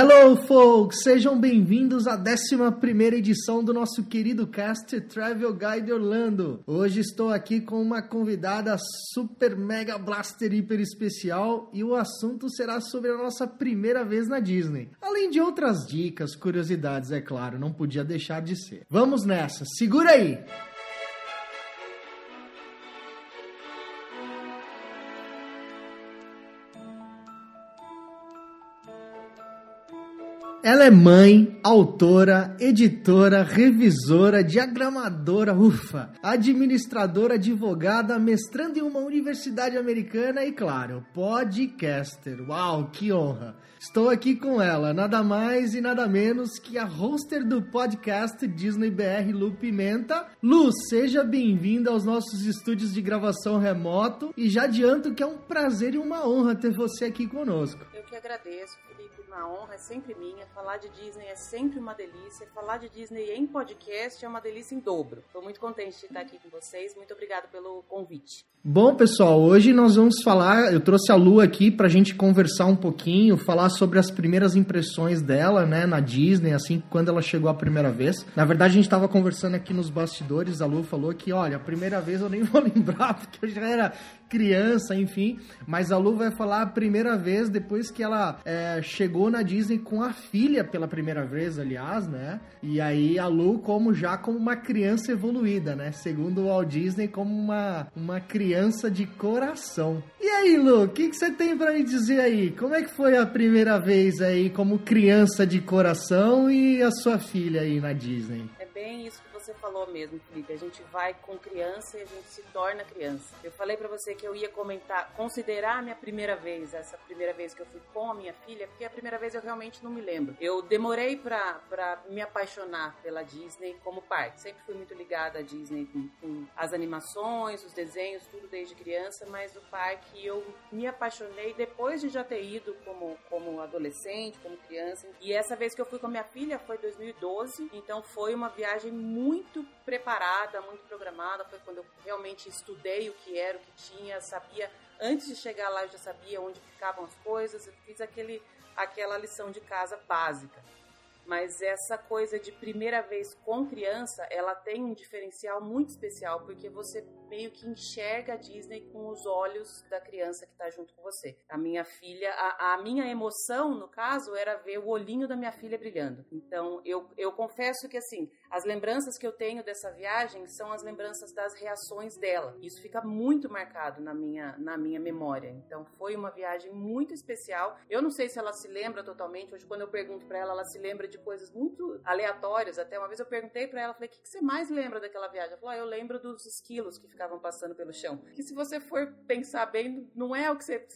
Hello, folks! Sejam bem-vindos à 11 edição do nosso querido cast Travel Guide Orlando. Hoje estou aqui com uma convidada super mega blaster hiper especial e o assunto será sobre a nossa primeira vez na Disney. Além de outras dicas, curiosidades, é claro, não podia deixar de ser. Vamos nessa, segura aí! Ela é mãe, autora, editora, revisora, diagramadora, ufa, administradora, advogada, mestrando em uma universidade americana e, claro, podcaster. Uau, que honra! Estou aqui com ela, nada mais e nada menos que a hoster do podcast Disney BR, Lu Pimenta. Lu, seja bem-vinda aos nossos estúdios de gravação remoto e já adianto que é um prazer e uma honra ter você aqui conosco. Eu que agradeço, Felipe uma honra, é sempre minha. Falar de Disney é sempre uma delícia. Falar de Disney em podcast é uma delícia em dobro. Estou muito contente de estar aqui com vocês. Muito obrigada pelo convite. Bom, pessoal, hoje nós vamos falar. Eu trouxe a Lu aqui para a gente conversar um pouquinho, falar sobre as primeiras impressões dela, né, na Disney, assim, quando ela chegou a primeira vez. Na verdade, a gente estava conversando aqui nos bastidores. A Lu falou que, olha, a primeira vez eu nem vou lembrar, porque eu já era criança, enfim. Mas a Lu vai falar a primeira vez depois que ela é, chegou na Disney com a filha pela primeira vez, aliás, né? E aí a Lu como já como uma criança evoluída, né? Segundo o Walt Disney, como uma, uma criança de coração. E aí, Lu, o que, que você tem para me dizer aí? Como é que foi a primeira vez aí como criança de coração e a sua filha aí na Disney? É bem isso você falou mesmo, Felipe. A gente vai com criança e a gente se torna criança. Eu falei para você que eu ia comentar, considerar a minha primeira vez, essa primeira vez que eu fui com a minha filha, porque a primeira vez eu realmente não me lembro. Eu demorei pra, pra me apaixonar pela Disney como pai. Sempre fui muito ligada à Disney com, com as animações, os desenhos, tudo desde criança, mas o parque eu me apaixonei depois de já ter ido como, como adolescente, como criança. E essa vez que eu fui com a minha filha foi 2012, então foi uma viagem muito muito preparada, muito programada. Foi quando eu realmente estudei o que era, o que tinha, sabia. Antes de chegar lá, eu já sabia onde ficavam as coisas. Eu fiz aquele, aquela lição de casa básica. Mas essa coisa de primeira vez com criança, ela tem um diferencial muito especial, porque você meio que enxerga a Disney com os olhos da criança que está junto com você. A minha filha, a, a, minha emoção, no caso, era ver o olhinho da minha filha brilhando. Então, eu, eu confesso que, assim, as lembranças que eu tenho dessa viagem são as lembranças das reações dela. Isso fica muito marcado na minha, na minha memória. Então, foi uma viagem muito especial. Eu não sei se ela se lembra totalmente. Hoje, quando eu pergunto para ela, ela se lembra de coisas muito aleatórias. Até uma vez eu perguntei para ela, falei, o que, que, você mais lembra daquela viagem? Ela falou, ah, eu lembro dos esquilos que ficavam passando pelo chão. Que se você for pensar bem, não é o que você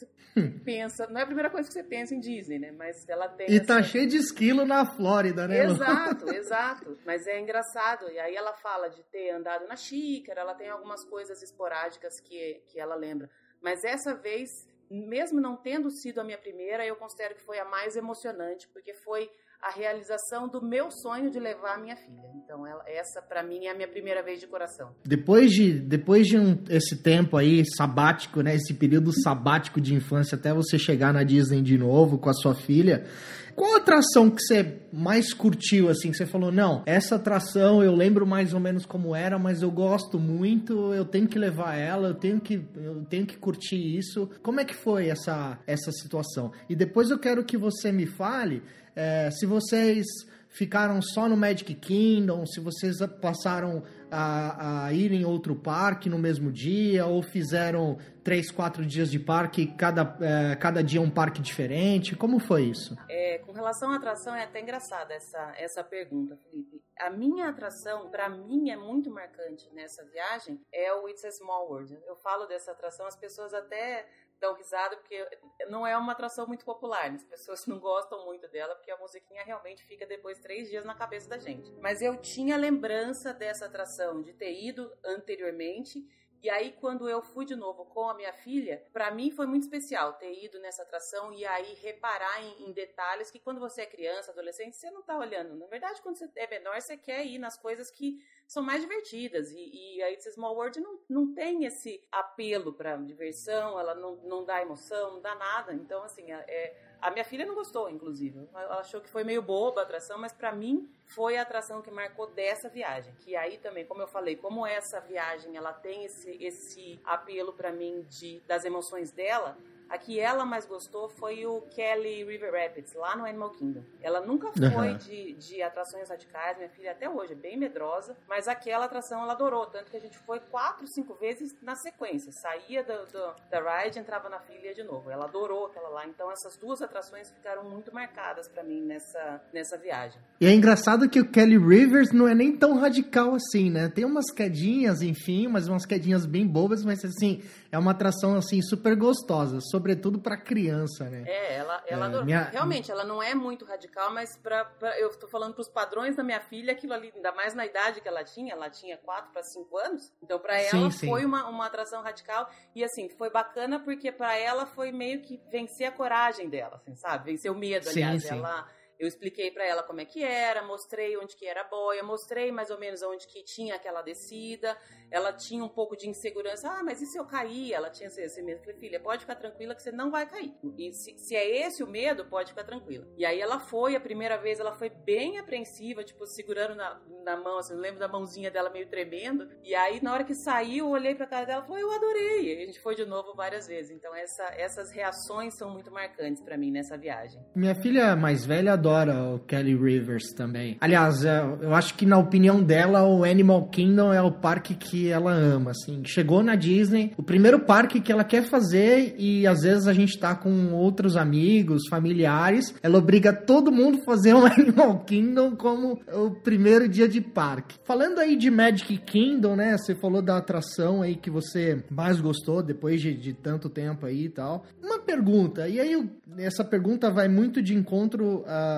pensa, não é a primeira coisa que você pensa em Disney, né? Mas ela tem. E tá cheio de esquilo na Flórida, né? Exato, exato. Mas é engraçado. E aí ela fala de ter andado na xícara, ela tem algumas coisas esporádicas que, que ela lembra. Mas essa vez, mesmo não tendo sido a minha primeira, eu considero que foi a mais emocionante, porque foi a realização do meu sonho de levar a minha filha. Então, ela, essa para mim é a minha primeira vez de coração. Depois de, depois de um, esse tempo aí sabático, né, esse período sabático de infância até você chegar na Disney de novo com a sua filha, qual atração que você mais curtiu, assim, que você falou, não, essa atração eu lembro mais ou menos como era, mas eu gosto muito, eu tenho que levar ela, eu tenho que, eu tenho que curtir isso. Como é que foi essa, essa situação? E depois eu quero que você me fale é, se vocês ficaram só no Magic Kingdom, se vocês passaram a, a, ir em outro parque no mesmo dia, ou fizeram três, quatro dias de parque, cada, é, cada dia um parque diferente? Como foi isso? É, com relação à atração, é até engraçada essa, essa pergunta, Felipe. A minha atração, para mim, é muito marcante nessa viagem, é o It's a Small World. Eu falo dessa atração, as pessoas até dão risada porque não é uma atração muito popular. Né? As pessoas não gostam muito dela porque a musiquinha realmente fica depois três dias na cabeça da gente. Mas eu tinha lembrança dessa atração, de ter ido anteriormente e aí, quando eu fui de novo com a minha filha, para mim foi muito especial ter ido nessa atração e aí reparar em, em, detalhes que quando você é criança, adolescente, você não tá olhando. Na verdade, quando você é menor, você quer ir nas coisas que são mais divertidas. E, e aí, esse Small World não, não tem esse apelo para diversão, ela não, não dá emoção, não dá nada. Então, assim, é a minha filha não gostou, inclusive. Ela achou que foi meio boba a atração, mas para mim foi a atração que marcou dessa viagem. Que aí também, como eu falei, como essa viagem ela tem esse, esse apelo para mim de das emoções dela, a que ela mais gostou foi o Kelly River Rapids, lá no Animal Kingdom. Ela nunca foi uhum. de, de atrações radicais, minha filha até hoje é bem medrosa, mas aquela atração ela adorou, tanto que a gente foi quatro, cinco vezes na sequência. Saía do, do, da ride, entrava na filha de novo. Ela adorou aquela lá. Então essas duas atrações ficaram muito marcadas para mim nessa, nessa viagem. E é engraçado que o Kelly Rivers não é nem tão radical assim, né? Tem umas quedinhas, enfim, mas umas quedinhas bem bobas, mas assim, é uma atração assim super gostosa, sobretudo para criança, né? É, ela, ela é, minha... realmente ela não é muito radical, mas para eu estou falando para os padrões da minha filha, aquilo ali, ainda mais na idade que ela tinha, ela tinha 4 para 5 anos. Então para ela sim, foi. Uma, uma atração radical e assim, foi bacana porque para ela foi meio que vencer a coragem dela, assim, sabe? Vencer o medo, aliás, sim, ela eu expliquei para ela como é que era, mostrei onde que era a boia, mostrei mais ou menos onde que tinha aquela descida. Ela tinha um pouco de insegurança. Ah, mas e se eu cair? Ela tinha esse, medo. Eu falei, filha, pode ficar tranquila que você não vai cair. E se, se, é esse o medo, pode ficar tranquila. E aí ela foi, a primeira vez ela foi bem apreensiva, tipo, segurando na, na mão, assim, lembro da mãozinha dela meio tremendo. E aí, na hora que saiu, eu olhei pra cara dela e falei, eu adorei. E a gente foi de novo várias vezes. Então, essa, essas reações são muito marcantes para mim nessa viagem. Minha filha mais velha adora adora o Kelly Rivers também. Aliás, é, eu acho que na opinião dela, o Animal Kingdom é o parque que ela ama, assim. Chegou na Disney, o primeiro parque que ela quer fazer e às vezes a gente tá com outros amigos, familiares, ela obriga todo mundo a fazer um Animal Kingdom como o primeiro dia de parque. Falando aí de Magic Kingdom, né? Você falou da atração aí que você mais gostou depois de, de tanto tempo aí e tal. Uma pergunta, e aí essa pergunta vai muito de encontro a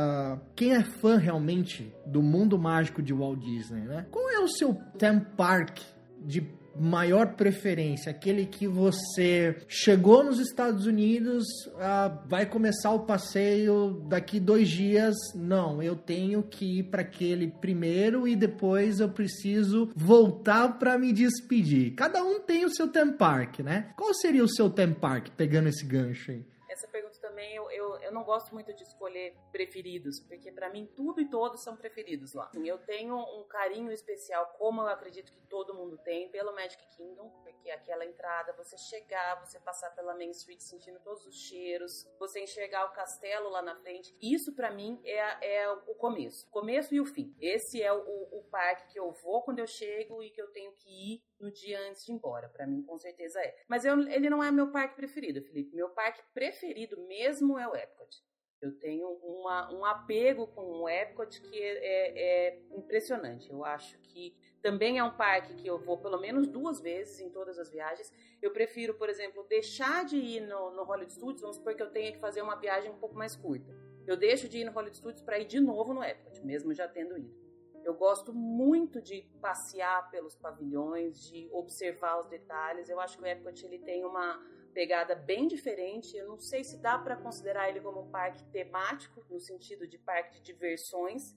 quem é fã realmente do mundo mágico de Walt Disney, né? Qual é o seu theme park de maior preferência? Aquele que você chegou nos Estados Unidos, ah, vai começar o passeio daqui dois dias. Não, eu tenho que ir para aquele primeiro e depois eu preciso voltar para me despedir. Cada um tem o seu theme park, né? Qual seria o seu theme park, pegando esse gancho aí? Também eu, eu, eu, não gosto muito de escolher preferidos, porque para mim tudo e todos são preferidos lá. Eu tenho um carinho especial, como eu acredito que todo mundo tem, pelo Magic Kingdom, porque aquela entrada, você chegar, você passar pela Main Street sentindo todos os cheiros, você enxergar o castelo lá na frente, isso para mim é, é o começo, o começo e o fim. Esse é o, o parque que eu vou quando eu chego e que eu tenho que ir no dia antes de ir embora. Para mim, com certeza é. Mas eu, ele não é meu parque preferido, Felipe. Meu parque preferido mesmo é o Epcot. Eu tenho uma, um apego com o Epcot que é, é, é, impressionante. Eu acho que também é um parque que eu vou pelo menos duas vezes em todas as viagens. Eu prefiro, por exemplo, deixar de ir no, no Hollywood Studios, vamos supor que eu tenha que fazer uma viagem um pouco mais curta. Eu deixo de ir no Hollywood Studios para ir de novo no Epcot, mesmo já tendo ido. Eu gosto muito de passear pelos pavilhões, de observar os detalhes. Eu acho que o Epcot ele tem uma pegada bem diferente. Eu não sei se dá para considerar ele como um parque temático, no sentido de parque de diversões,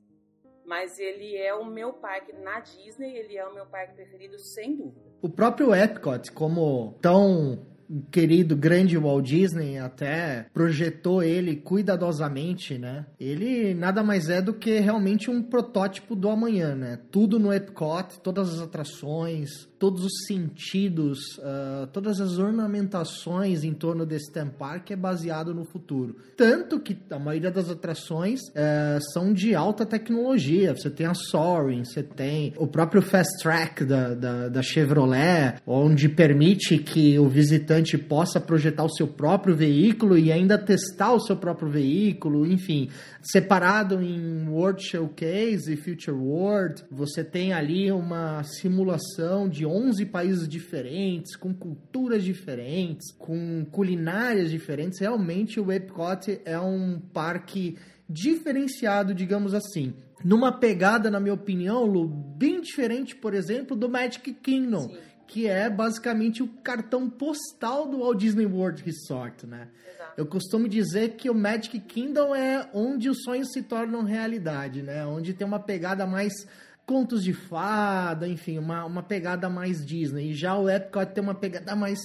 mas ele é o meu parque na Disney, ele é o meu parque preferido sem dúvida. O próprio Epcot, como tão querido grande Walt Disney até projetou ele cuidadosamente, né? Ele nada mais é do que realmente um protótipo do amanhã, né? Tudo no Epcot, todas as atrações, todos os sentidos, uh, todas as ornamentações em torno desse theme park é baseado no futuro. Tanto que a maioria das atrações uh, são de alta tecnologia. Você tem a Soaring, você tem o próprio Fast Track da, da, da Chevrolet, onde permite que o visitante possa projetar o seu próprio veículo e ainda testar o seu próprio veículo, enfim, separado em World Showcase e Future World, você tem ali uma simulação de 11 países diferentes, com culturas diferentes, com culinárias diferentes. Realmente o Epcot é um parque diferenciado, digamos assim. Numa pegada, na minha opinião, Lu, bem diferente, por exemplo, do Magic Kingdom. Sim que é basicamente o cartão postal do Walt Disney World Resort, né? Exato. Eu costumo dizer que o Magic Kingdom é onde os sonhos se tornam realidade, né? Onde tem uma pegada mais contos de fada, enfim, uma, uma pegada mais Disney. E já o Epcot tem uma pegada mais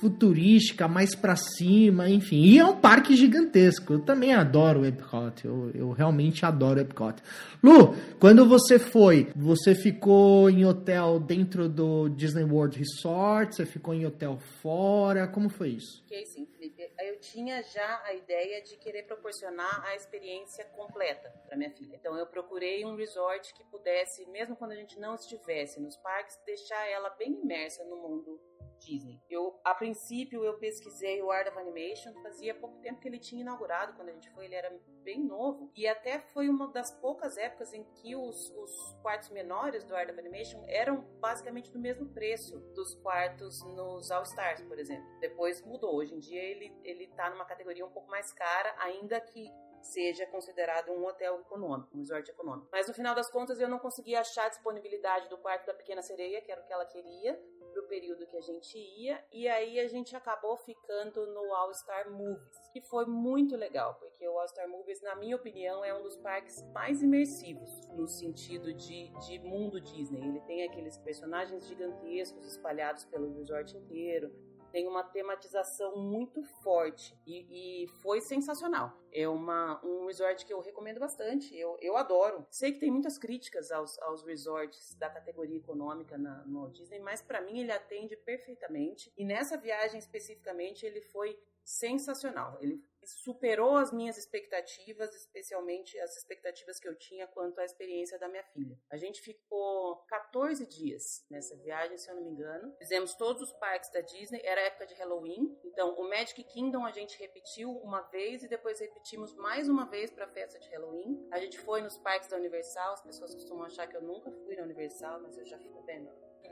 futurística, mais para cima, enfim. E é um parque gigantesco. Eu também adoro o Epcot. Eu, eu realmente adoro o Epcot. Lu, quando você foi, você ficou em hotel dentro do Disney World Resort? Você ficou em hotel fora? Como foi isso? Fiquei sim, Felipe. Eu tinha já a ideia de querer proporcionar a experiência completa para minha filha. Então eu procurei um resort que pudesse, mesmo quando a gente não estivesse nos parques, deixar ela bem imersa no mundo Disney. Eu, a princípio, eu pesquisei o Art of Animation, fazia pouco tempo que ele tinha inaugurado, quando a gente foi, ele era bem novo, e até foi uma das poucas épocas em que os, os quartos menores do Art of Animation eram basicamente do mesmo preço dos quartos nos All Stars, por exemplo. Depois mudou, hoje em dia ele, ele tá numa categoria um pouco mais cara, ainda que seja considerado um hotel econômico, um resort econômico. Mas no final das contas eu não consegui achar a disponibilidade do quarto da Pequena Sereia, que era o que ela queria, pro período que a gente ia, e aí a gente acabou ficando no All Star Movies, que foi muito legal, porque o All Star Movies, na minha opinião, é um dos parques mais imersivos no sentido de, de mundo Disney. Ele tem aqueles personagens gigantescos espalhados pelo resort inteiro, tem uma tematização muito forte e, e, foi sensacional. É uma, um resort que eu recomendo bastante, eu, eu adoro. Sei que tem muitas críticas aos, aos resorts da categoria econômica na, no Disney, mas para mim ele atende perfeitamente. E nessa viagem especificamente ele foi sensacional. Ele superou as minhas expectativas, especialmente as expectativas que eu tinha quanto à experiência da minha filha. A gente ficou 14 dias nessa viagem, se eu não me engano. Fizemos todos os parques da Disney, era época de Halloween. Então, o Magic Kingdom a gente repetiu uma vez e depois repetimos mais uma vez para a festa de Halloween. A gente foi nos parques da Universal, as pessoas costumam achar que eu nunca fui na Universal, mas eu já fui bem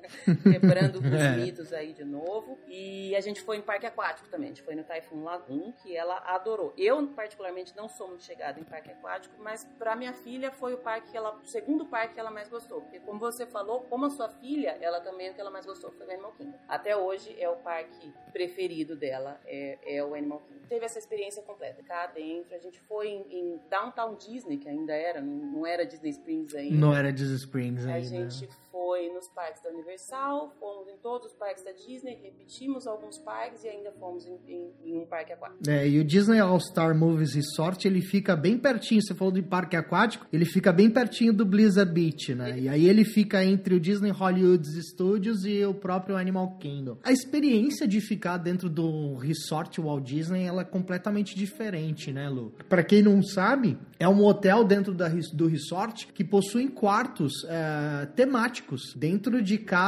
quebrando os é. mitos aí de novo. E a gente foi em parque aquático também. A gente foi no Typhoon Lagoon, que ela adorou. Eu, particularmente, não sou muito chegada em parque aquático, mas para minha filha foi o parque que ela, o segundo parque que ela mais gostou. Porque, como você falou, como a sua filha, ela também o que ela mais gostou foi o Animal Kingdom. Até hoje é o parque preferido dela, é, é o Animal Kingdom. Teve essa experiência completa. Cá dentro, a gente foi em, em Downtown Disney, que ainda era, não, não, era Disney Springs ainda. Não era Disney Springs ainda. A gente foi nos parques da Universal, fomos em todos os parques da Disney, repetimos alguns parques e ainda fomos em, em, em um parque aquático. É, e o Disney All Star Movies Resort, ele fica bem pertinho, você falou de parque aquático, ele fica bem pertinho do Blizzard Beach, né? E aí ele fica entre o Disney Hollywood Studios e o próprio Animal Kingdom. A experiência de ficar dentro do resort Walt Disney, ela é completamente diferente, né, Lu? Para quem não sabe, é um hotel dentro da, do resort que possui quartos é, temáticos dentro de cada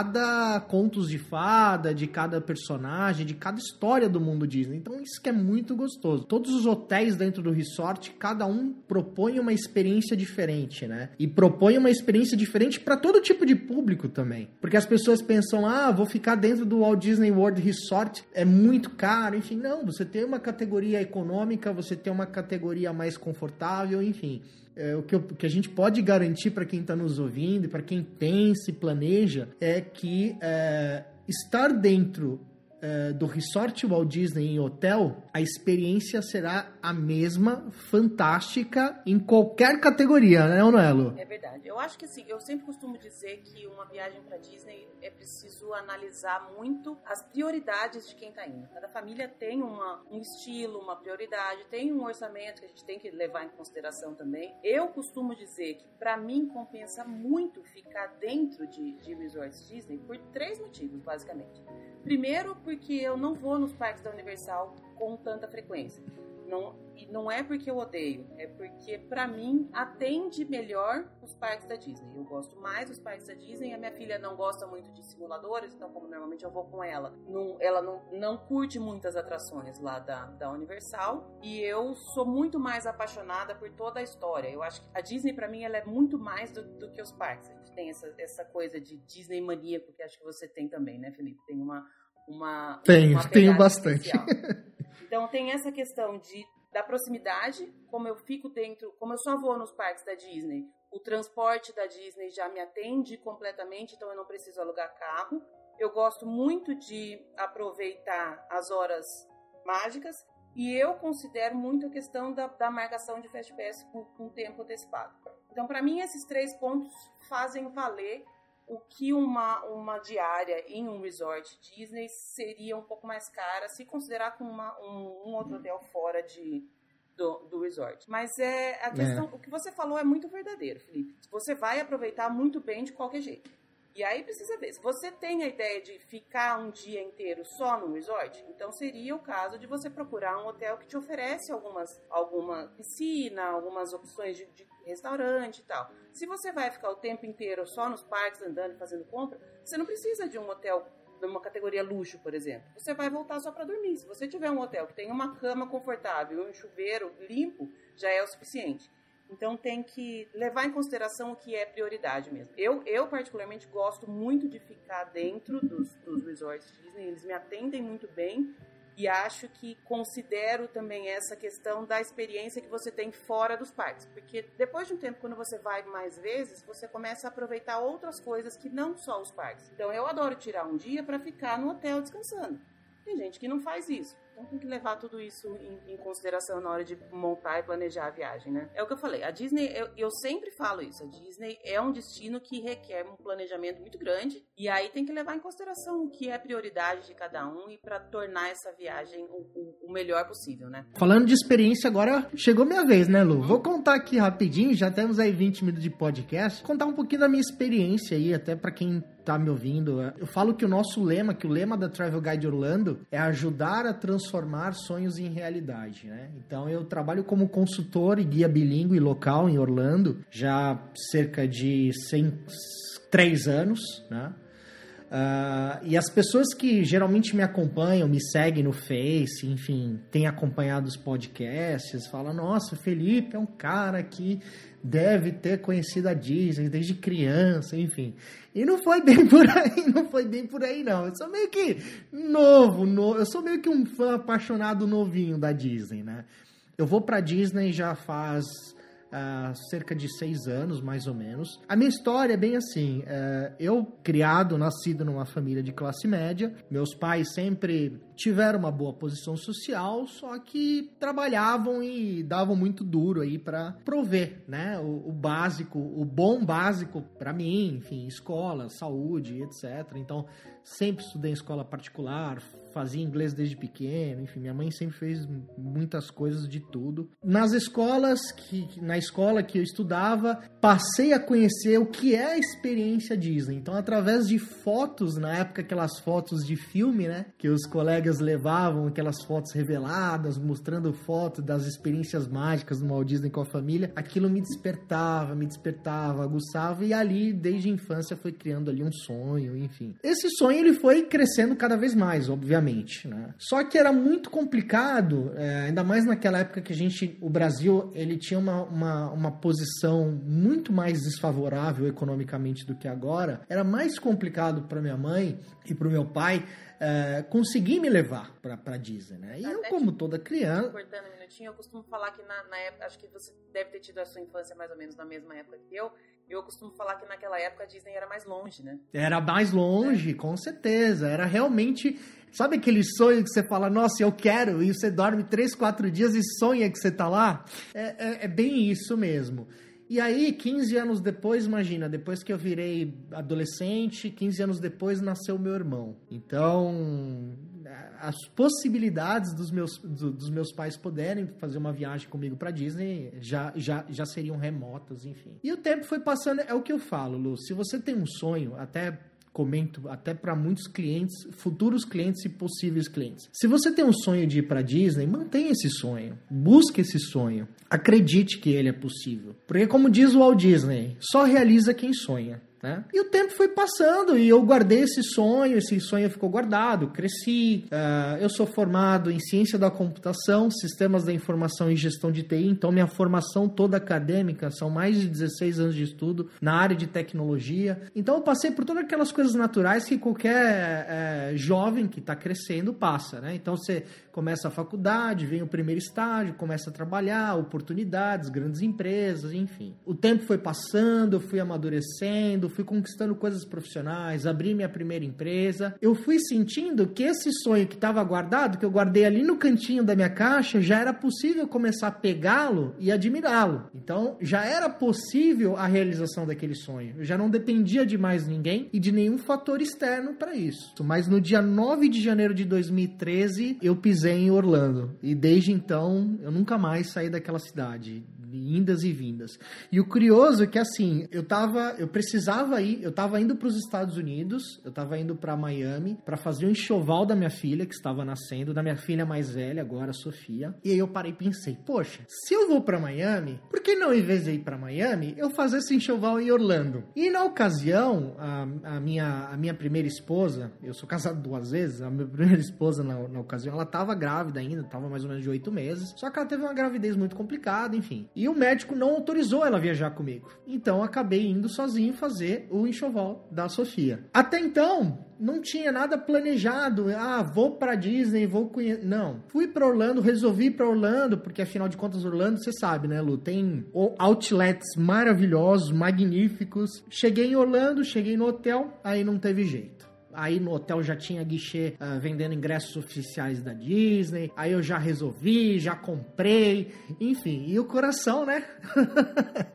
contos de fada, de cada personagem, de cada história do mundo Disney. Então isso que é muito gostoso. Todos os hotéis dentro do resort, cada um propõe uma experiência diferente, né? E propõe uma experiência diferente para todo tipo de público também. Porque as pessoas pensam: "Ah, vou ficar dentro do Walt Disney World Resort, é muito caro". Enfim, não, você tem uma categoria econômica, você tem uma categoria mais confortável, enfim é, o, que, o, que, a gente pode garantir para quem está nos ouvindo e para quem pensa e planeja é que é, estar dentro é, do Resort Walt Disney em hotel, a experiência será a mesma, fantástica, em qualquer categoria, né, Noelo? É verdade. Eu acho que sim. Eu sempre costumo dizer que uma viagem para Disney é preciso analisar muito as prioridades de quem está indo. Cada família tem uma, um estilo, uma prioridade, tem um orçamento que a gente tem que levar em consideração também. Eu costumo dizer que, para mim, compensa muito ficar dentro de, de resorts Disney por três motivos, basicamente. Primeiro, porque eu não vou nos parques da Universal com tanta frequência. Não, e não é porque eu odeio, é porque para mim atende melhor os parques da Disney. Eu gosto mais dos parques da Disney. A minha filha não gosta muito de simuladores, então como normalmente eu vou com ela, não, ela não, não curte muitas atrações lá da, da Universal. E eu sou muito mais apaixonada por toda a história. Eu acho que a Disney para mim ela é muito mais do, do que os parques. A gente tem essa, essa coisa de Disney maníaco que acho que você tem também, né, Felipe? Tem uma uma tenho, uma tenho bastante. Então tem essa questão de da proximidade, como eu fico dentro, como eu só vou nos parques da Disney, o transporte da Disney já me atende completamente, então eu não preciso alugar carro. Eu gosto muito de aproveitar as horas mágicas e eu considero muito a questão da, da marcação de Fast Pass com, com tempo antecipado. Então, para mim, esses três pontos fazem valer o que uma, uma diária em um resort Disney seria um pouco mais cara se considerar com uma, um, um outro hotel fora de, do, do resort. Mas é a questão, é. o que você falou é muito verdadeiro, Felipe. Você vai aproveitar muito bem de qualquer jeito. E aí precisa ver, se você tem a ideia de ficar um dia inteiro só no resort, então seria o caso de você procurar um hotel que te oferece algumas, alguma piscina, algumas opções de, de restaurante e tal. Se você vai ficar o tempo inteiro só nos parques andando e fazendo compra, você não precisa de um hotel de uma categoria luxo, por exemplo. Você vai voltar só para dormir. Se você tiver um hotel que tem uma cama confortável, um chuveiro limpo, já é o suficiente. Então tem que levar em consideração o que é prioridade mesmo. Eu, eu particularmente gosto muito de ficar dentro dos, dos resorts Disney, eles me atendem muito bem e acho que considero também essa questão da experiência que você tem fora dos parques, porque depois de um tempo quando você vai mais vezes, você começa a aproveitar outras coisas que não só os parques. Então eu adoro tirar um dia para ficar no hotel descansando. Tem gente que não faz isso. Então tem que levar tudo isso em, em, consideração na hora de montar e planejar a viagem, né? É o que eu falei. A Disney, eu, eu, sempre falo isso. A Disney é um destino que requer um planejamento muito grande. E aí tem que levar em consideração o que é prioridade de cada um e para tornar essa viagem o, o, o, melhor possível, né? Falando de experiência, agora chegou minha vez, né, Lu? Vou contar aqui rapidinho, já temos aí 20 minutos de podcast. Contar um pouquinho da minha experiência aí, até para quem tá me ouvindo. Eu falo que o nosso lema, que o lema da Travel Guide Orlando é ajudar a transformar sonhos em realidade, né? Então eu trabalho como consultor e guia bilíngue local em Orlando já cerca de 100, 3 anos, né? Uh, e as pessoas que geralmente me acompanham, me seguem no Face, enfim, têm acompanhado os podcasts, falam: Nossa, Felipe é um cara que deve ter conhecido a Disney desde criança, enfim. E não foi bem por aí, não foi bem por aí, não. Eu sou meio que novo, no, eu sou meio que um fã apaixonado novinho da Disney, né? Eu vou pra Disney já faz há cerca de seis anos, mais ou menos. A minha história é bem assim: uh, eu, criado, nascido numa família de classe média, meus pais sempre tiveram uma boa posição social, só que trabalhavam e davam muito duro aí para prover, né, o, o, básico, o bom básico para mim, enfim, escola, saúde, etc. Então, sempre estudei em escola particular, fazia inglês desde pequeno, enfim, minha mãe sempre fez muitas coisas de tudo. Nas escolas que na escola que eu estudava, passei a conhecer o que é a experiência Disney. Então, através de fotos, na época aquelas fotos de filme, né, que os colegas levavam, aquelas fotos reveladas, mostrando fotos das experiências mágicas do Walt Disney com a família, aquilo me despertava, me despertava, aguçava e ali desde a infância foi criando ali um sonho, enfim. Esse sonho ele foi crescendo cada vez mais, obviamente obviamente. Né? Só que era muito complicado, é, ainda mais naquela época que a gente, o Brasil, ele tinha uma, uma, uma posição muito mais desfavorável economicamente do que agora. Era mais complicado para minha mãe e para o meu pai é, conseguir me levar para Disney, né? E Até eu, como toda criança. Cortando um minutinho, eu costumo falar que na, na, época, acho que você deve ter tido a sua infância mais ou menos na mesma época que eu. Eu costumo falar que naquela época a Disney era mais longe, né? Era mais longe, é. com certeza. Era realmente. Sabe aquele sonho que você fala, nossa, eu quero, e você dorme três, quatro dias e sonha que você tá lá? É, é, é bem isso mesmo. E aí, 15 anos depois, imagina, depois que eu virei adolescente, 15 anos depois nasceu meu irmão. Então, as possibilidades dos meus, do, dos meus pais poderem fazer uma viagem comigo para Disney já, já, já seriam remotas, enfim. E o tempo foi passando, é o que eu falo, Lu. Se você tem um sonho, até comento até para muitos clientes, futuros clientes e possíveis clientes. Se você tem um sonho de ir para Disney, mantenha esse sonho, busque esse sonho, acredite que ele é possível. Porque como diz o Walt Disney, só realiza quem sonha. Né? E o tempo foi passando e eu guardei esse sonho, esse sonho ficou guardado, cresci. Uh, eu sou formado em ciência da computação, sistemas da informação e gestão de TI, então minha formação toda acadêmica são mais de 16 anos de estudo na área de tecnologia. Então eu passei por todas aquelas coisas naturais que qualquer é, jovem que está crescendo passa. Né? Então você começa a faculdade, vem o primeiro estágio, começa a trabalhar, oportunidades, grandes empresas, enfim. O tempo foi passando, eu fui amadurecendo, fui conquistando coisas profissionais, abri minha primeira empresa. Eu fui sentindo que esse sonho que estava guardado, que eu guardei ali no cantinho da minha caixa, já era possível começar a pegá-lo e admirá-lo. Então, já era possível a realização daquele sonho. Eu já não dependia de mais ninguém e de nenhum fator externo para isso. Mas no dia 9 de janeiro de 2013, eu pisei em Orlando. E desde então, eu nunca mais saí daquela cidade indas e vindas. E o curioso é que assim, eu tava, eu precisava ir, eu tava indo para os Estados Unidos, eu tava indo para Miami para fazer o um enxoval da minha filha que estava nascendo, da minha filha mais velha agora, Sofia. E aí eu parei e pensei, poxa, se eu vou para Miami, por que não em vez de ir para Miami, eu fazer esse enxoval em Orlando? E na ocasião, a, a minha a minha primeira esposa, eu sou casado duas vezes, a minha primeira esposa na, na ocasião, ela tava grávida ainda, tava mais ou menos de oito meses, só que ela teve uma gravidez muito complicada, enfim. E o médico não autorizou ela viajar comigo. Então acabei indo sozinho fazer o enxoval da Sofia. Até então, não tinha nada planejado. Ah, vou para Disney, vou conhecer. Não. Fui para Orlando, resolvi ir para Orlando, porque afinal de contas, Orlando, você sabe, né, Lu? Tem outlets maravilhosos, magníficos. Cheguei em Orlando, cheguei no hotel, aí não teve jeito. Aí no hotel já tinha guichê uh, vendendo ingressos oficiais da Disney. Aí eu já resolvi, já comprei. Enfim, e o coração, né?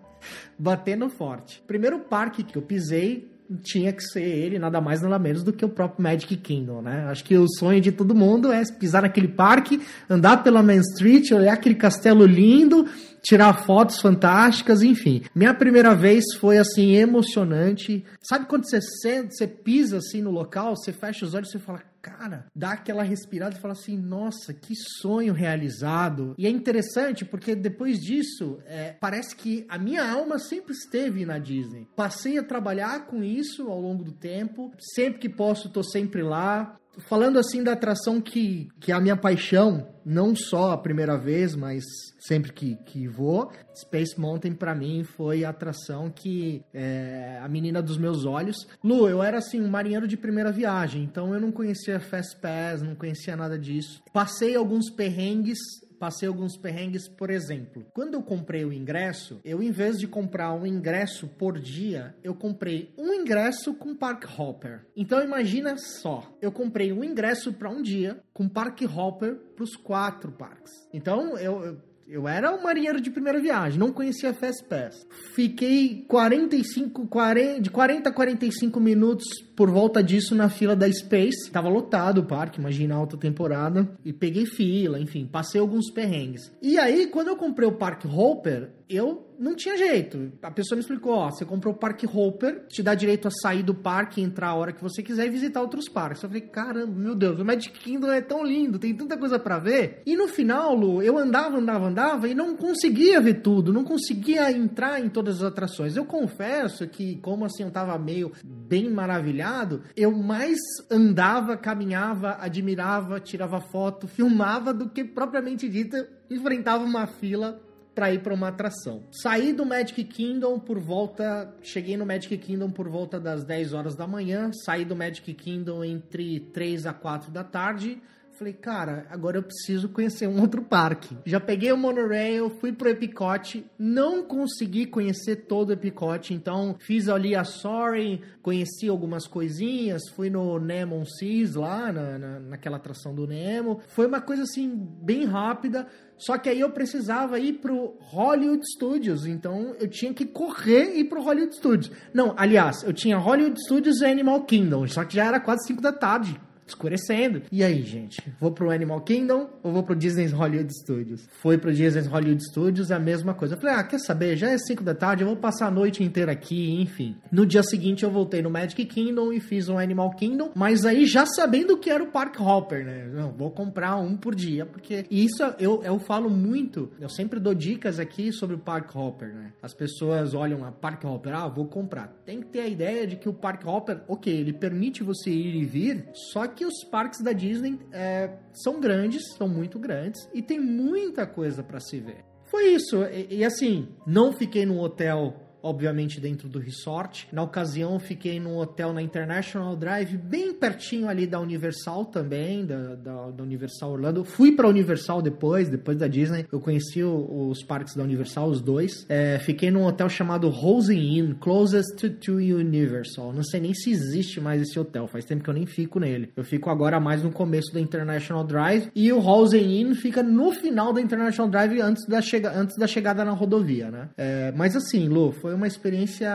Batendo forte. Primeiro parque que eu pisei tinha que ser ele, nada mais nada menos do que o próprio Magic Kingdom, né? Acho que o sonho de todo mundo é pisar naquele parque, andar pela Main Street, olhar aquele castelo lindo tirar fotos fantásticas, enfim. Minha primeira vez foi assim emocionante. Sabe quando você senta, você pisa assim no local, você fecha os olhos e fala, cara, dá aquela respirada e fala assim, nossa, que sonho realizado. E é interessante porque depois disso, é, parece que a minha alma sempre esteve na Disney. Passei a trabalhar com isso ao longo do tempo. Sempre que posso, tô sempre lá falando assim da atração que, que é a minha paixão, não só a primeira vez, mas sempre que, que vou, Space Mountain para mim foi a atração que é a menina dos meus olhos. Lu, eu era assim um marinheiro de primeira viagem, então eu não conhecia Fast Pass, não conhecia nada disso. Passei alguns perrengues passei alguns perrengues, por exemplo. Quando eu comprei o ingresso, eu em vez de comprar um ingresso por dia, eu comprei um ingresso com Park Hopper. Então imagina só, eu comprei um ingresso para um dia com Park Hopper para os quatro parques. Então eu, eu era um marinheiro de primeira viagem, não conhecia Fast Pass. Fiquei 45, 40, de 40 a 45 minutos por volta disso na fila da Space. Tava lotado o parque, imagina alta temporada. E peguei fila, enfim, passei alguns perrengues. E aí, quando eu comprei o Park Hopper, eu não tinha jeito. A pessoa me explicou, ó, você comprou o Parque Hopper, te dá direito a sair do parque, entrar a hora que você quiser e visitar outros parques. Eu falei, caramba, meu Deus, o Magic Kingdom é tão lindo, tem tanta coisa para ver. E no final, Lu, eu andava, andava, andava e não conseguia ver tudo, não conseguia entrar em todas as atrações. Eu confesso que, como assim, eu tava meio bem maravilhado, eu mais andava, caminhava, admirava, tirava foto, filmava do que propriamente dita enfrentava uma fila para ir para uma atração. Saí do Magic Kingdom por volta, cheguei no Magic Kingdom por volta das 10 horas da manhã, saí do Magic Kingdom entre 3 a 4 da tarde. Falei, cara, agora eu preciso conhecer um outro parque. Já peguei o monorail, fui pro Epicote, não consegui conhecer todo o Epicote, então fiz ali a Sorry, conheci algumas coisinhas, fui no Nemo Seas lá, na, na, naquela atração do Nemo. Foi uma coisa assim, bem rápida. Só que aí eu precisava ir pro Hollywood Studios, então eu tinha que correr e ir pro Hollywood Studios. Não, aliás, eu tinha Hollywood Studios e Animal Kingdom, só que já era quase 5 da tarde. Escurecendo. E aí, gente? Vou pro Animal Kingdom ou vou pro Disney's Hollywood Studios? Foi pro Disney's Hollywood Studios, a mesma coisa. Eu falei, ah, quer saber? Já é 5 da tarde, eu vou passar a noite inteira aqui, enfim. No dia seguinte eu voltei no Magic Kingdom e fiz um Animal Kingdom, mas aí já sabendo que era o Park Hopper, né? Não, vou comprar um por dia, porque isso eu, eu falo muito, eu sempre dou dicas aqui sobre o Park Hopper, né? As pessoas olham a Park Hopper, ah, vou comprar. Tem que ter a ideia de que o Park Hopper, ok, ele permite você ir e vir, só que os parques da Disney é, são grandes, são muito grandes e tem muita coisa para se ver. Foi isso. E, e, assim, não fiquei num hotel obviamente dentro do resort. Na ocasião, fiquei num hotel na International Drive, bem pertinho ali da Universal também, da, da, da Universal Orlando. Fui pra Universal depois, depois da Disney. Eu conheci o, os parques da Universal, os dois. É, fiquei num hotel chamado Rose Inn, closest to, to Universal. Não sei nem se existe mais esse hotel, faz tempo que eu nem fico nele. Eu fico agora mais no começo da International Drive e o Rose Inn fica no final da International Drive antes da, chega, antes da chegada na rodovia, né? É, mas assim, Lu, foi uma experiência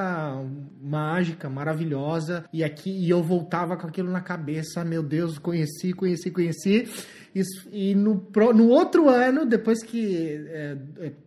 mágica, maravilhosa. E aqui e eu voltava com aquilo na cabeça. Meu Deus, conheci, conheci, conheci. E, e no, no outro ano, depois que. É,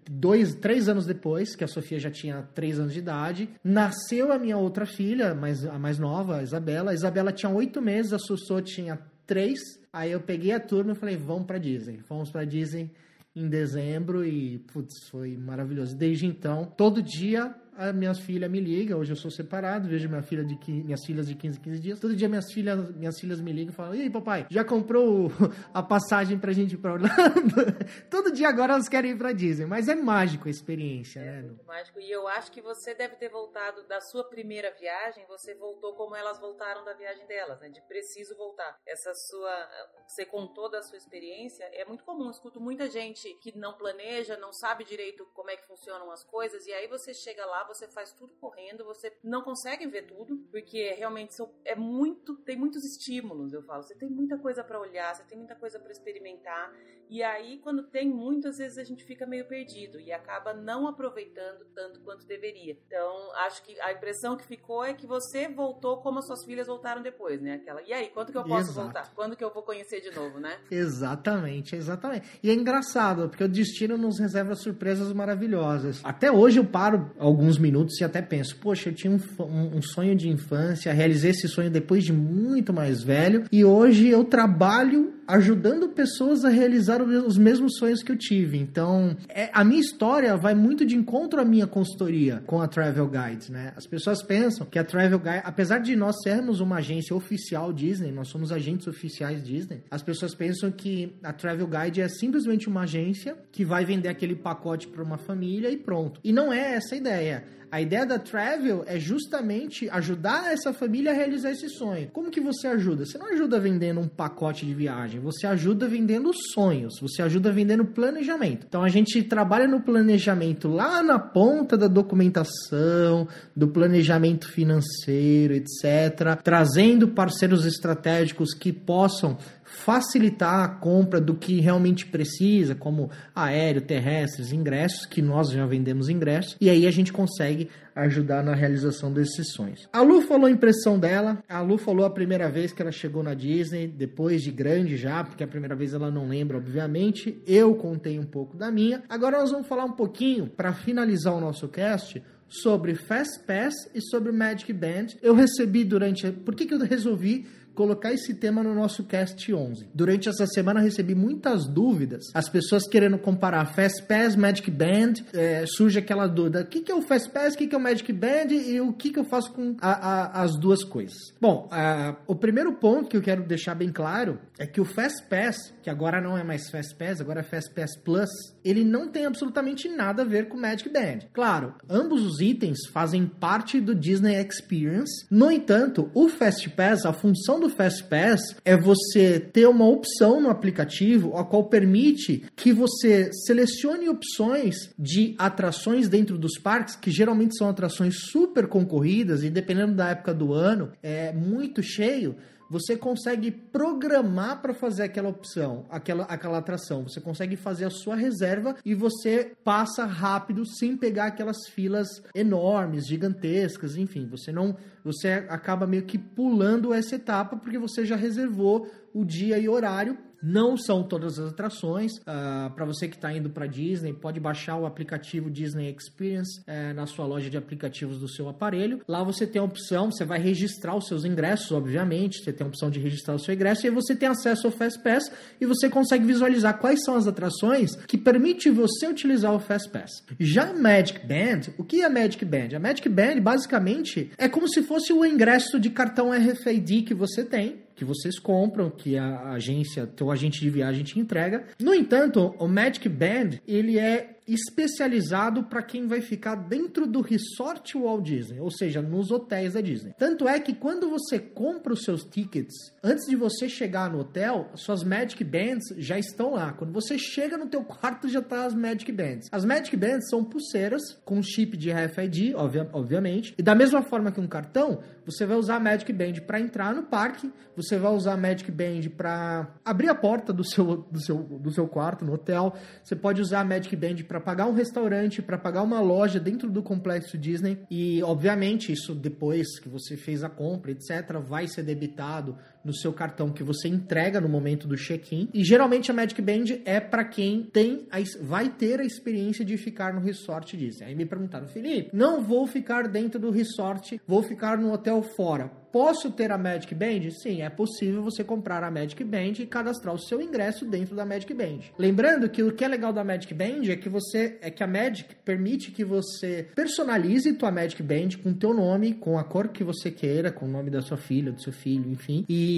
dois, três anos depois, que a Sofia já tinha três anos de idade, nasceu a minha outra filha, mais, a mais nova, a Isabela. A Isabela tinha oito meses, a Sussô tinha três. Aí eu peguei a turma e falei: vamos pra Disney. Fomos pra Disney em dezembro e, putz, foi maravilhoso. Desde então, todo dia a minha filha me liga, hoje eu sou separado, vejo minha filha de 15, minhas filhas de 15 15 dias. Todo dia minhas filhas, minhas filhas me ligam e falam: "E aí, papai, já comprou a passagem pra gente ir pra Orlando?" Todo dia agora elas querem ir pra Disney, mas é mágico a experiência, é né? Muito mágico. E eu acho que você deve ter voltado da sua primeira viagem, você voltou como elas voltaram da viagem delas, né? De preciso voltar. Essa sua você contou da sua experiência, é muito comum, eu escuto muita gente que não planeja, não sabe direito como é que funcionam as coisas e aí você chega lá você faz tudo correndo, você não consegue ver tudo, porque realmente é muito, tem muitos estímulos, eu falo. Você tem muita coisa para olhar, você tem muita coisa para experimentar. E aí, quando tem muito, às vezes a gente fica meio perdido e acaba não aproveitando tanto quanto deveria. Então, acho que a impressão que ficou é que você voltou como as suas filhas voltaram depois, né? Aquela, e aí, quando que eu posso Exato. voltar? Quando que eu vou conhecer de novo, né? Exatamente, exatamente. E é engraçado, porque o destino nos reserva surpresas maravilhosas. Até hoje eu paro alguns minutos e até penso, poxa, eu tinha um, um, um sonho de infância, realizei esse sonho depois de muito mais velho, e hoje eu trabalho ajudando pessoas a realizar os mesmos sonhos que eu tive. Então, é, a minha história vai muito de encontro à minha consultoria com a Travel Guides, né? As pessoas pensam que a Travel Guide, apesar de nós sermos uma agência oficial Disney, nós somos agentes oficiais Disney, as pessoas pensam que a Travel Guide é simplesmente uma agência que vai vender aquele pacote para uma família e pronto. E não é essa a ideia. A ideia da Travel é justamente ajudar essa família a realizar esse sonho. Como que você ajuda? Você não ajuda vendendo um pacote de viagem, você ajuda vendendo sonhos, você ajuda vendendo planejamento. Então a gente trabalha no planejamento lá na ponta da documentação, do planejamento financeiro, etc., trazendo parceiros estratégicos que possam facilitar a compra do que realmente precisa, como aéreo, terrestres, ingressos, que nós já vendemos ingressos, e aí a gente consegue ajudar na realização desses sonhos. A Lu falou a impressão dela, a Lu falou a primeira vez que ela chegou na Disney, depois de grande já, porque a primeira vez ela não lembra, obviamente. Eu contei um pouco da minha. Agora nós vamos falar um pouquinho, para finalizar o nosso cast, sobre Fast Pass e sobre Magic Band. Eu recebi durante. Por que, que eu resolvi colocar esse tema no nosso cast 11. Durante essa semana recebi muitas dúvidas, as pessoas querendo comparar Fast Pass, Magic Band, é, surge aquela dúvida, o que, que é o Fast Pass, o que, que é o Magic Band e o que, que eu faço com a, a, as duas coisas. Bom, a, o primeiro ponto que eu quero deixar bem claro é que o Fast Pass, que agora não é mais Fast Pass, agora é Fast Pass Plus, ele não tem absolutamente nada a ver com Magic Band. Claro, ambos os itens fazem parte do Disney Experience, no entanto, o Fast Pass, a função do do FastPass é você ter uma opção no aplicativo a qual permite que você selecione opções de atrações dentro dos parques, que geralmente são atrações super concorridas e dependendo da época do ano, é muito cheio você consegue programar para fazer aquela opção, aquela, aquela atração. Você consegue fazer a sua reserva e você passa rápido sem pegar aquelas filas enormes, gigantescas, enfim, você não você acaba meio que pulando essa etapa porque você já reservou o dia e horário não são todas as atrações. Uh, ah, para você que está indo para Disney, pode baixar o aplicativo Disney Experience uh, na sua loja de aplicativos do seu aparelho. Lá você tem a opção, você vai registrar os seus ingressos, obviamente. Você tem a opção de registrar o seu ingresso e você tem acesso ao Fast Pass e você consegue visualizar quais são as atrações que permite você utilizar o Fast Pass. Já a Magic Band, o que é a Magic Band? A Magic Band basicamente é como se fosse o ingresso de cartão RFID que você tem que vocês compram, que a agência, teu agente de viagem te entrega. No entanto, o Magic Band, ele é especializado para quem vai ficar dentro do resort Walt Disney, ou seja, nos hotéis da Disney. Tanto é que quando você compra os seus tickets, antes de você chegar no hotel, suas Magic Bands já estão lá. Quando você chega no teu quarto, já tá as Magic Bands. As Magic Bands são pulseiras com chip de RFID, obvia, obviamente, e da mesma forma que um cartão, você vai usar a Magic Band para entrar no parque, você vai usar a Magic Band para abrir a porta do seu, do, seu, do seu quarto no hotel, você pode usar a Magic Band para pagar um restaurante, para pagar uma loja dentro do complexo Disney e, obviamente, isso depois que você fez a compra, etc., vai ser debitado no seu cartão que você entrega no momento do check-in. E geralmente a Magic Band é para quem tem a, vai ter a experiência de ficar no resort Disney. Aí me perguntaram, Felipe, não vou ficar dentro do resort, vou ficar no hotel fora Posso ter a Magic Band? Sim, é possível você comprar a Magic Band e cadastrar o seu ingresso dentro da Magic Band. Lembrando que o que é legal da Magic Band é que você é que a Magic permite que você personalize tua Magic Band com teu nome, com a cor que você queira, com o nome da sua filha, do seu filho, enfim. E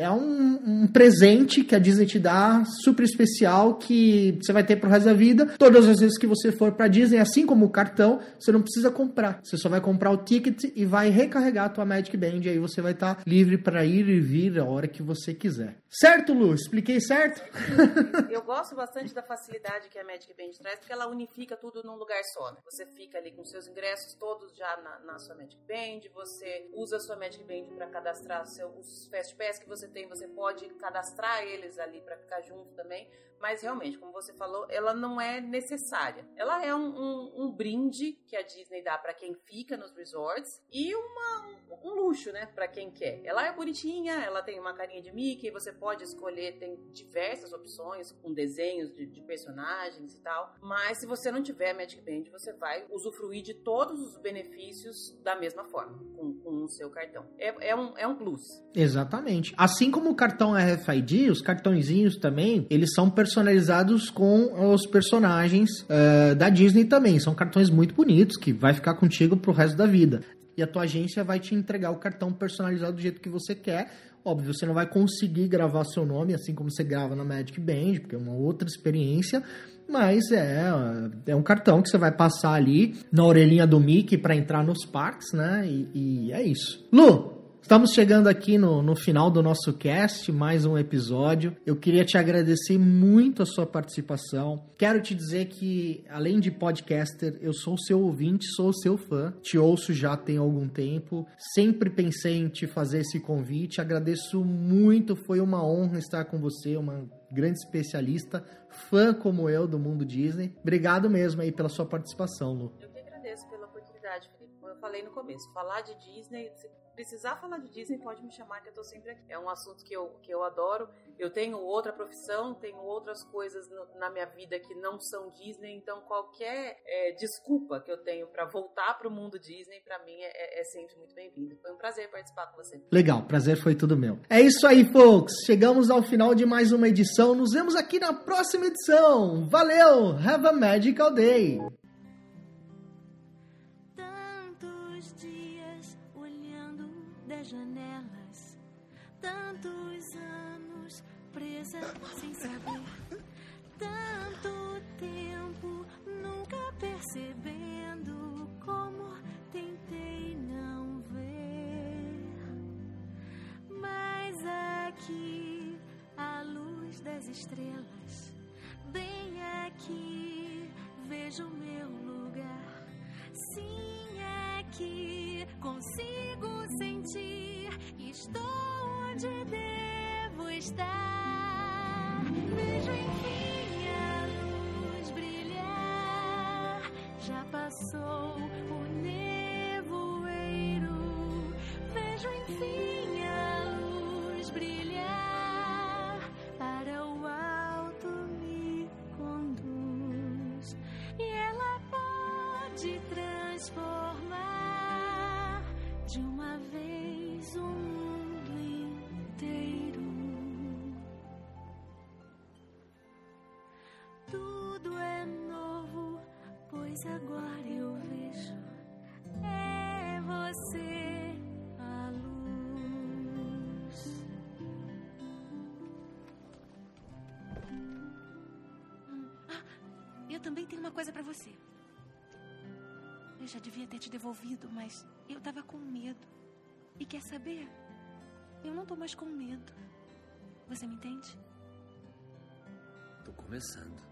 é um, um presente que a Disney te dá super especial que você vai ter pro resto da vida. Todas as vezes que você for para Disney, assim como o cartão, você não precisa comprar. Você só vai comprar o ticket e vai recarregar a tua Magic Band e aí você vai estar tá livre para ir e vir a hora que você quiser. Certo, Lu? Expliquei certo? Eu gosto bastante da facilidade que a Magic Band traz, porque ela unifica tudo num lugar só. Né? Você fica ali com seus ingressos todos já na, na sua Magic Band, você usa a sua Magic Band para cadastrar seu, os Fast que você tem, você pode cadastrar eles ali para ficar junto também mas realmente, como você falou, ela não é necessária. Ela é um, um, um brinde que a Disney dá para quem fica nos resorts e uma, um, luxo, né, para quem quer. Ela é bonitinha, ela tem uma carinha de Mickey, você pode escolher, tem diversas opções com desenhos de, de personagens e tal. Mas se você não tiver Magic Band, você vai usufruir de todos os benefícios da mesma forma, com, com o seu cartão. É, é, um, é um plus. Exatamente. Assim como o cartão RFID, os cartõezinhos também, eles são personalizados com os personagens uh, da Disney também. São cartões muito bonitos que vai ficar contigo pro resto da vida. E a tua agência vai te entregar o cartão personalizado do jeito que você quer. Óbvio, você não vai conseguir gravar seu nome assim como você grava na Magic Band, porque é uma outra experiência. Mas é, é um cartão que você vai passar ali na orelhinha do Mickey para entrar nos parques, né? E, e é isso. Lu, Estamos chegando aqui no, no final do nosso cast, mais um episódio. Eu queria te agradecer muito a sua participação. Quero te dizer que, além de podcaster, eu sou seu ouvinte, sou seu fã. Te ouço já tem algum tempo. Sempre pensei em te fazer esse convite. Agradeço muito, foi uma honra estar com você, uma grande especialista, fã como eu do mundo Disney. Obrigado mesmo aí pela sua participação, Lu. Eu que agradeço pela oportunidade, Felipe. Como eu falei no começo, falar de Disney precisar falar de Disney, pode me chamar que eu tô sempre aqui. É um assunto que eu, que eu adoro. Eu tenho outra profissão, tenho outras coisas no, na minha vida que não são Disney, então qualquer é, desculpa que eu tenho para voltar pro mundo Disney, para mim é, é, sempre muito bem-vindo. Foi um prazer participar com você. Legal, prazer foi tudo meu. É isso aí, folks. Chegamos ao final de mais uma edição. Nos vemos aqui na próxima edição. Valeu! Have a magical day! Sem saber. Tanto tempo nunca percebendo como tentei não ver. Mas aqui, a luz das estrelas, bem aqui, vejo meu lugar. Sim, aqui consigo sentir. Estou onde está. Vejo enfim a luz brilhar. Já passou o nevoeiro. Vejo enfim a luz brilhar. Para o alto me conduz. E ela pode transformar de uma vez também tenho uma coisa pra você. Eu já devia ter te devolvido, mas eu tava com medo. E quer saber? Eu não tô mais com medo. Você me entende? Tô começando.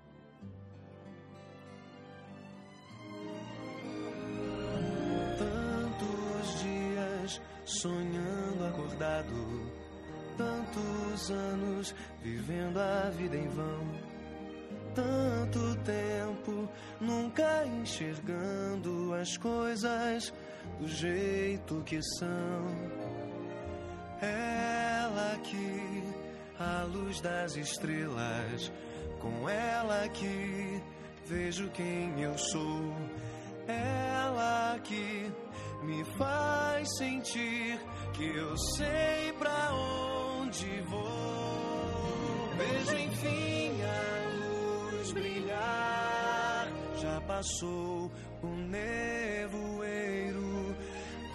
Tantos dias sonhando acordado, tantos anos vivendo a vida em vão, tanto tempo nunca enxergando as coisas do jeito que são. Ela aqui, a luz das estrelas, com ela aqui vejo quem eu sou. Ela que me faz sentir que eu sei pra onde vou. Vejo enfim brilhar. Já passou o nevoeiro.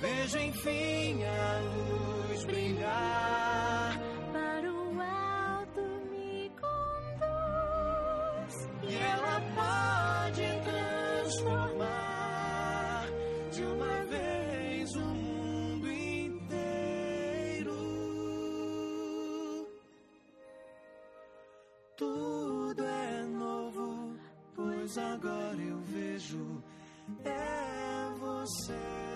Vejo enfim a luz brilhar. É você.